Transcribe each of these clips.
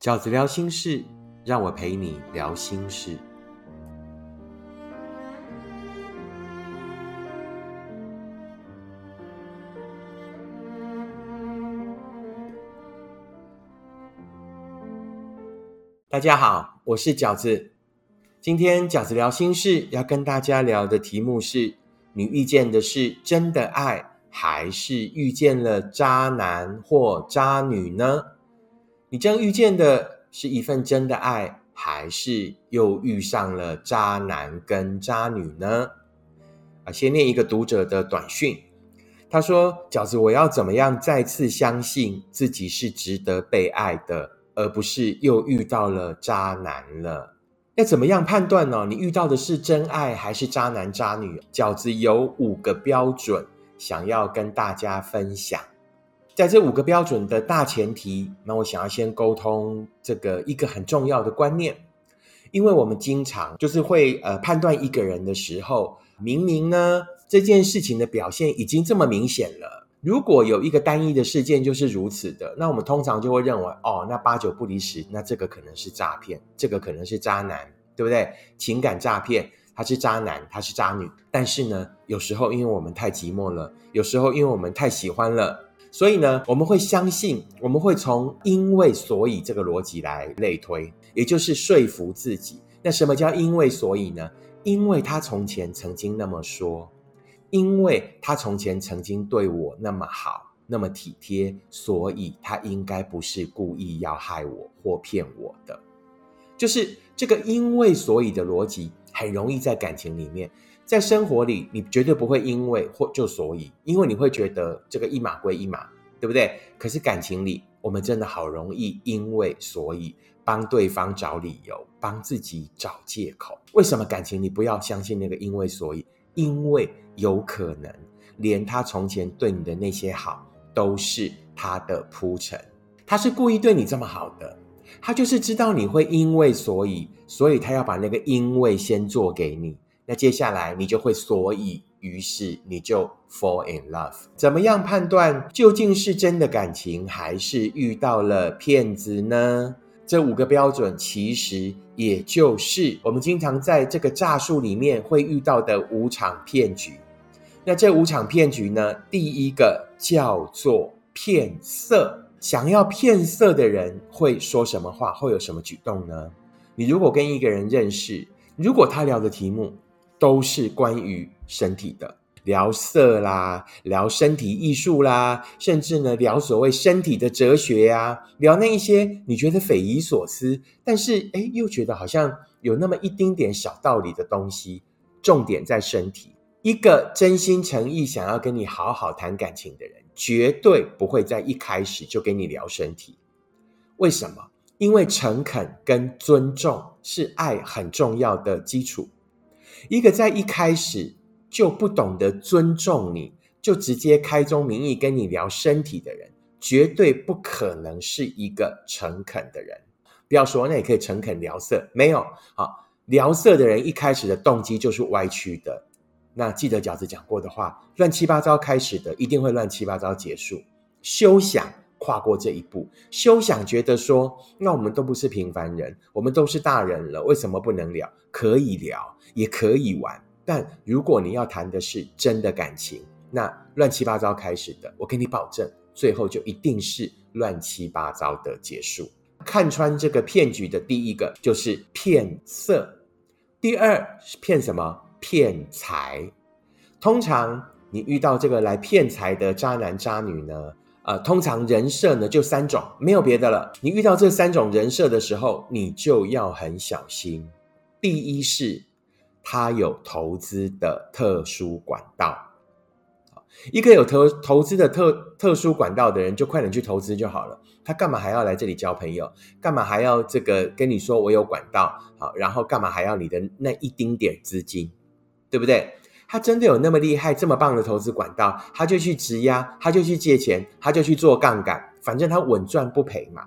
饺子聊心事，让我陪你聊心事。大家好，我是饺子。今天饺子聊心事要跟大家聊的题目是：你遇见的是真的爱，还是遇见了渣男或渣女呢？你将遇见的是一份真的爱，还是又遇上了渣男跟渣女呢？啊，先念一个读者的短讯，他说：“饺子，我要怎么样再次相信自己是值得被爱的，而不是又遇到了渣男了？要怎么样判断呢？你遇到的是真爱还是渣男渣女？饺子有五个标准，想要跟大家分享。”在这五个标准的大前提，那我想要先沟通这个一个很重要的观念，因为我们经常就是会呃判断一个人的时候，明明呢这件事情的表现已经这么明显了，如果有一个单一的事件就是如此的，那我们通常就会认为哦，那八九不离十，那这个可能是诈骗，这个可能是渣男，对不对？情感诈骗，他是渣男，他是渣女。但是呢，有时候因为我们太寂寞了，有时候因为我们太喜欢了。所以呢，我们会相信，我们会从因为所以这个逻辑来类推，也就是说服自己。那什么叫因为所以呢？因为他从前曾经那么说，因为他从前曾经对我那么好，那么体贴，所以他应该不是故意要害我或骗我的。就是这个因为所以的逻辑，很容易在感情里面。在生活里，你绝对不会因为或就所以，因为你会觉得这个一码归一码，对不对？可是感情里，我们真的好容易因为所以帮对方找理由，帮自己找借口。为什么感情你不要相信那个因为所以？因为有可能连他从前对你的那些好都是他的铺陈，他是故意对你这么好的，他就是知道你会因为所以，所以他要把那个因为先做给你。那接下来你就会，所以于是你就 fall in love。怎么样判断究竟是真的感情，还是遇到了骗子呢？这五个标准其实也就是我们经常在这个诈术里面会遇到的五场骗局。那这五场骗局呢？第一个叫做骗色。想要骗色的人会说什么话？会有什么举动呢？你如果跟一个人认识，如果他聊的题目，都是关于身体的，聊色啦，聊身体艺术啦，甚至呢聊所谓身体的哲学呀，聊那一些你觉得匪夷所思，但是哎又觉得好像有那么一丁点小道理的东西。重点在身体，一个真心诚意想要跟你好好谈感情的人，绝对不会在一开始就跟你聊身体。为什么？因为诚恳跟尊重是爱很重要的基础。一个在一开始就不懂得尊重你，就直接开宗明义跟你聊身体的人，绝对不可能是一个诚恳的人。不要说那也可以诚恳聊色，没有好聊色的人一开始的动机就是歪曲的。那记得饺子讲过的话，乱七八糟开始的，一定会乱七八糟结束。休想跨过这一步，休想觉得说，那我们都不是平凡人，我们都是大人了，为什么不能聊？可以聊。也可以玩，但如果你要谈的是真的感情，那乱七八糟开始的，我给你保证，最后就一定是乱七八糟的结束。看穿这个骗局的第一个就是骗色，第二是骗什么？骗财。通常你遇到这个来骗财的渣男渣女呢，呃，通常人设呢就三种，没有别的了。你遇到这三种人设的时候，你就要很小心。第一是。他有投资的特殊管道，一个有投投资的特特殊管道的人，就快点去投资就好了。他干嘛还要来这里交朋友？干嘛还要这个跟你说我有管道？好，然后干嘛还要你的那一丁点资金？对不对？他真的有那么厉害、这么棒的投资管道，他就去质押，他就去借钱，他就去做杠杆，反正他稳赚不赔嘛，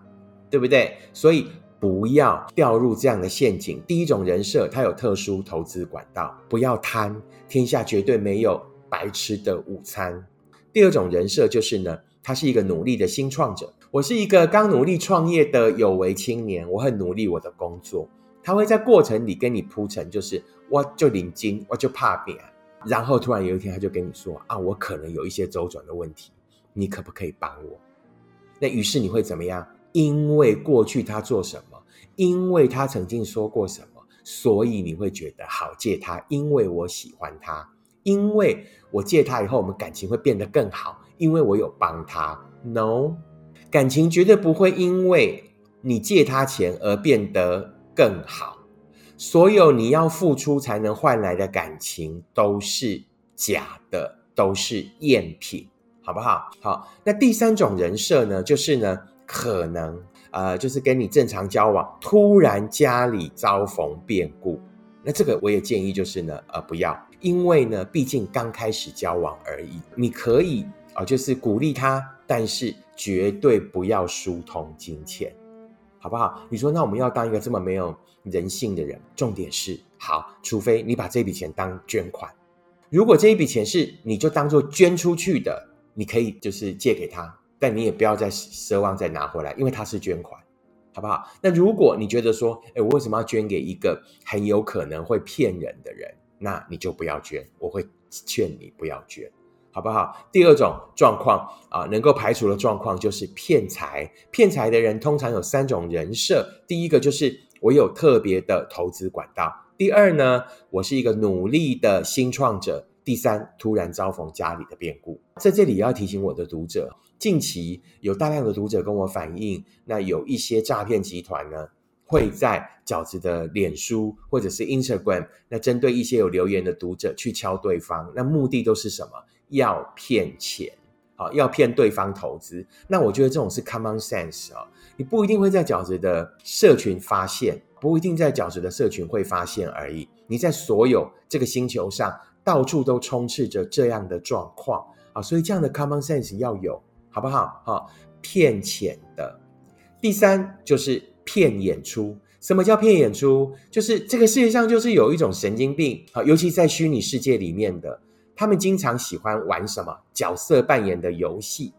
对不对？所以。不要掉入这样的陷阱。第一种人设，他有特殊投资管道，不要贪，天下绝对没有白吃的午餐。第二种人设就是呢，他是一个努力的新创者，我是一个刚努力创业的有为青年，我很努力我的工作。他会在过程里跟你铺陈，就是我就领金，我就怕变。然后突然有一天，他就跟你说啊，我可能有一些周转的问题，你可不可以帮我？那于是你会怎么样？因为过去他做什么，因为他曾经说过什么，所以你会觉得好借他，因为我喜欢他，因为我借他以后，我们感情会变得更好，因为我有帮他。No，感情绝对不会因为你借他钱而变得更好。所有你要付出才能换来的感情都是假的，都是赝品，好不好？好，那第三种人设呢，就是呢，可能呃，就是跟你正常交往，突然家里遭逢变故，那这个我也建议就是呢，呃，不要，因为呢，毕竟刚开始交往而已，你可以啊，就是鼓励他，但是绝对不要疏通金钱。好不好？你说那我们要当一个这么没有人性的人？重点是好，除非你把这笔钱当捐款。如果这一笔钱是你就当做捐出去的，你可以就是借给他，但你也不要再奢望再拿回来，因为他是捐款，好不好？那如果你觉得说，哎，我为什么要捐给一个很有可能会骗人的人？那你就不要捐，我会劝你不要捐。好不好？第二种状况啊，能够排除的状况就是骗财。骗财的人通常有三种人设：第一个就是我有特别的投资管道；第二呢，我是一个努力的新创者；第三，突然遭逢家里的变故。在这里要提醒我的读者，近期有大量的读者跟我反映，那有一些诈骗集团呢，会在饺子的脸书或者是 Instagram，那针对一些有留言的读者去敲对方，那目的都是什么？要骗钱，好，要骗对方投资，那我觉得这种是 common sense 啊，你不一定会在饺子的社群发现，不一定在饺子的社群会发现而已。你在所有这个星球上，到处都充斥着这样的状况啊，所以这样的 common sense 要有，好不好？好，骗钱的。第三就是骗演出，什么叫骗演出？就是这个世界上就是有一种神经病啊，尤其在虚拟世界里面的。他们经常喜欢玩什么角色扮演的游戏？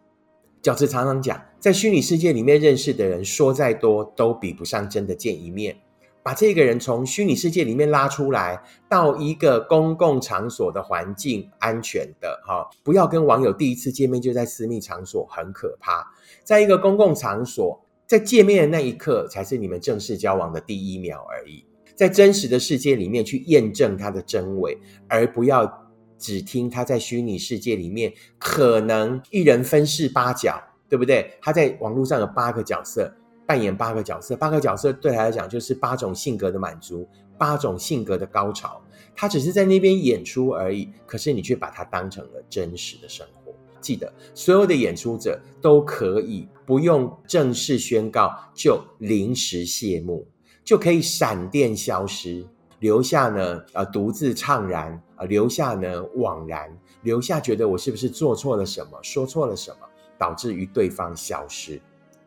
饺子常常讲，在虚拟世界里面认识的人，说再多都比不上真的见一面。把这个人从虚拟世界里面拉出来，到一个公共场所的环境，安全的哈，不要跟网友第一次见面就在私密场所，很可怕。在一个公共场所，在见面的那一刻，才是你们正式交往的第一秒而已。在真实的世界里面去验证他的真伪，而不要。只听他在虚拟世界里面可能一人分饰八角，对不对？他在网络上有八个角色，扮演八个角色，八个角色对他来讲就是八种性格的满足，八种性格的高潮。他只是在那边演出而已，可是你却把它当成了真实的生活。记得，所有的演出者都可以不用正式宣告就临时谢幕，就可以闪电消失。留下呢，呃，独自怅然，啊，留下呢，惘然，留下觉得我是不是做错了什么，说错了什么，导致于对方消失。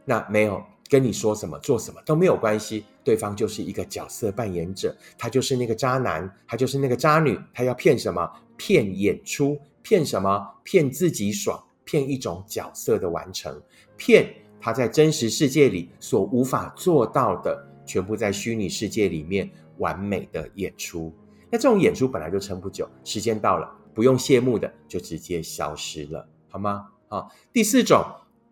那没有跟你说什么，做什么都没有关系，对方就是一个角色扮演者，他就是那个渣男，他就是那个渣女，他要骗什么？骗演出，骗什么？骗自己爽，骗一种角色的完成，骗他在真实世界里所无法做到的，全部在虚拟世界里面。完美的演出，那这种演出本来就撑不久，时间到了不用谢幕的就直接消失了，好吗？好，第四种，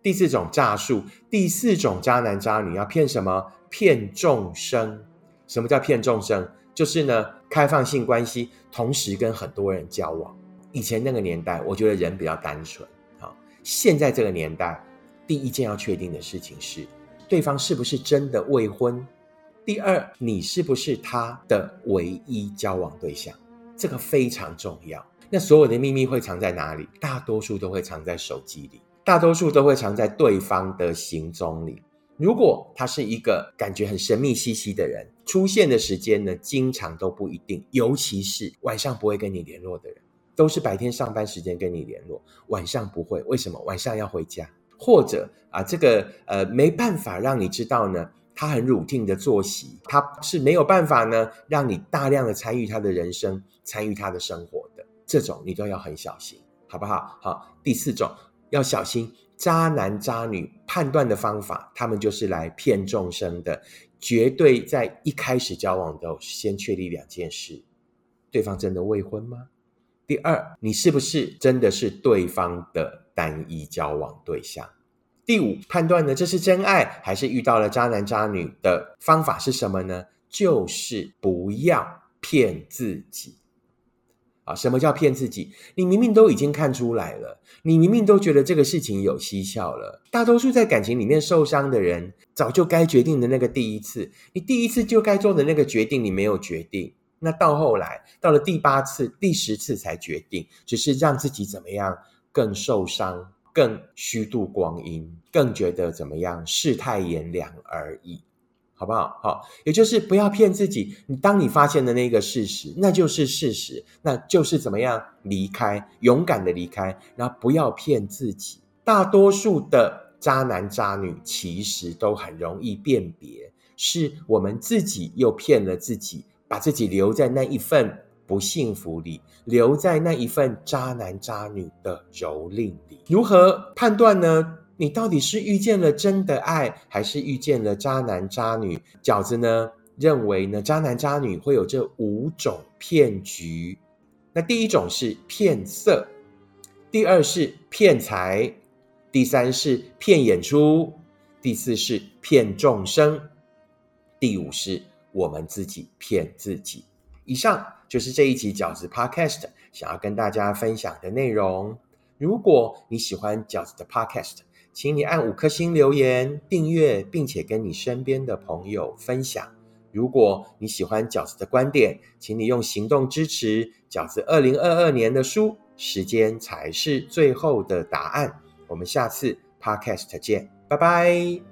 第四种诈术，第四种渣男渣女要骗什么？骗众生。什么叫骗众生？就是呢，开放性关系，同时跟很多人交往。以前那个年代，我觉得人比较单纯。好，现在这个年代，第一件要确定的事情是，对方是不是真的未婚。第二，你是不是他的唯一交往对象？这个非常重要。那所有的秘密会藏在哪里？大多数都会藏在手机里，大多数都会藏在对方的行踪里。如果他是一个感觉很神秘兮兮的人，出现的时间呢，经常都不一定。尤其是晚上不会跟你联络的人，都是白天上班时间跟你联络，晚上不会。为什么？晚上要回家，或者啊，这个呃没办法让你知道呢？他很 routine 的作息，他是没有办法呢，让你大量的参与他的人生，参与他的生活的，这种你都要很小心，好不好？好，第四种要小心渣男渣女判断的方法，他们就是来骗众生的。绝对在一开始交往的先确立两件事：对方真的未婚吗？第二，你是不是真的是对方的单一交往对象？第五，判断呢这是真爱还是遇到了渣男渣女的方法是什么呢？就是不要骗自己。啊，什么叫骗自己？你明明都已经看出来了，你明明都觉得这个事情有蹊跷了。大多数在感情里面受伤的人，早就该决定的那个第一次，你第一次就该做的那个决定，你没有决定。那到后来，到了第八次、第十次才决定，只是让自己怎么样更受伤、更虚度光阴、更觉得怎么样世态炎凉而已。好不好？好，也就是不要骗自己。你当你发现的那个事实，那就是事实，那就是怎么样离开，勇敢的离开，然后不要骗自己。大多数的渣男渣女其实都很容易辨别，是我们自己又骗了自己，把自己留在那一份不幸福里，留在那一份渣男渣女的蹂躏里。如何判断呢？你到底是遇见了真的爱，还是遇见了渣男渣女？饺子呢认为呢，渣男渣女会有这五种骗局。那第一种是骗色，第二是骗财，第三是骗演出，第四是骗众生，第五是我们自己骗自己。以上就是这一集饺子 Podcast 想要跟大家分享的内容。如果你喜欢饺子的 Podcast，请你按五颗星留言、订阅，并且跟你身边的朋友分享。如果你喜欢饺子的观点，请你用行动支持饺子二零二二年的书。时间才是最后的答案。我们下次 Podcast 见，拜拜。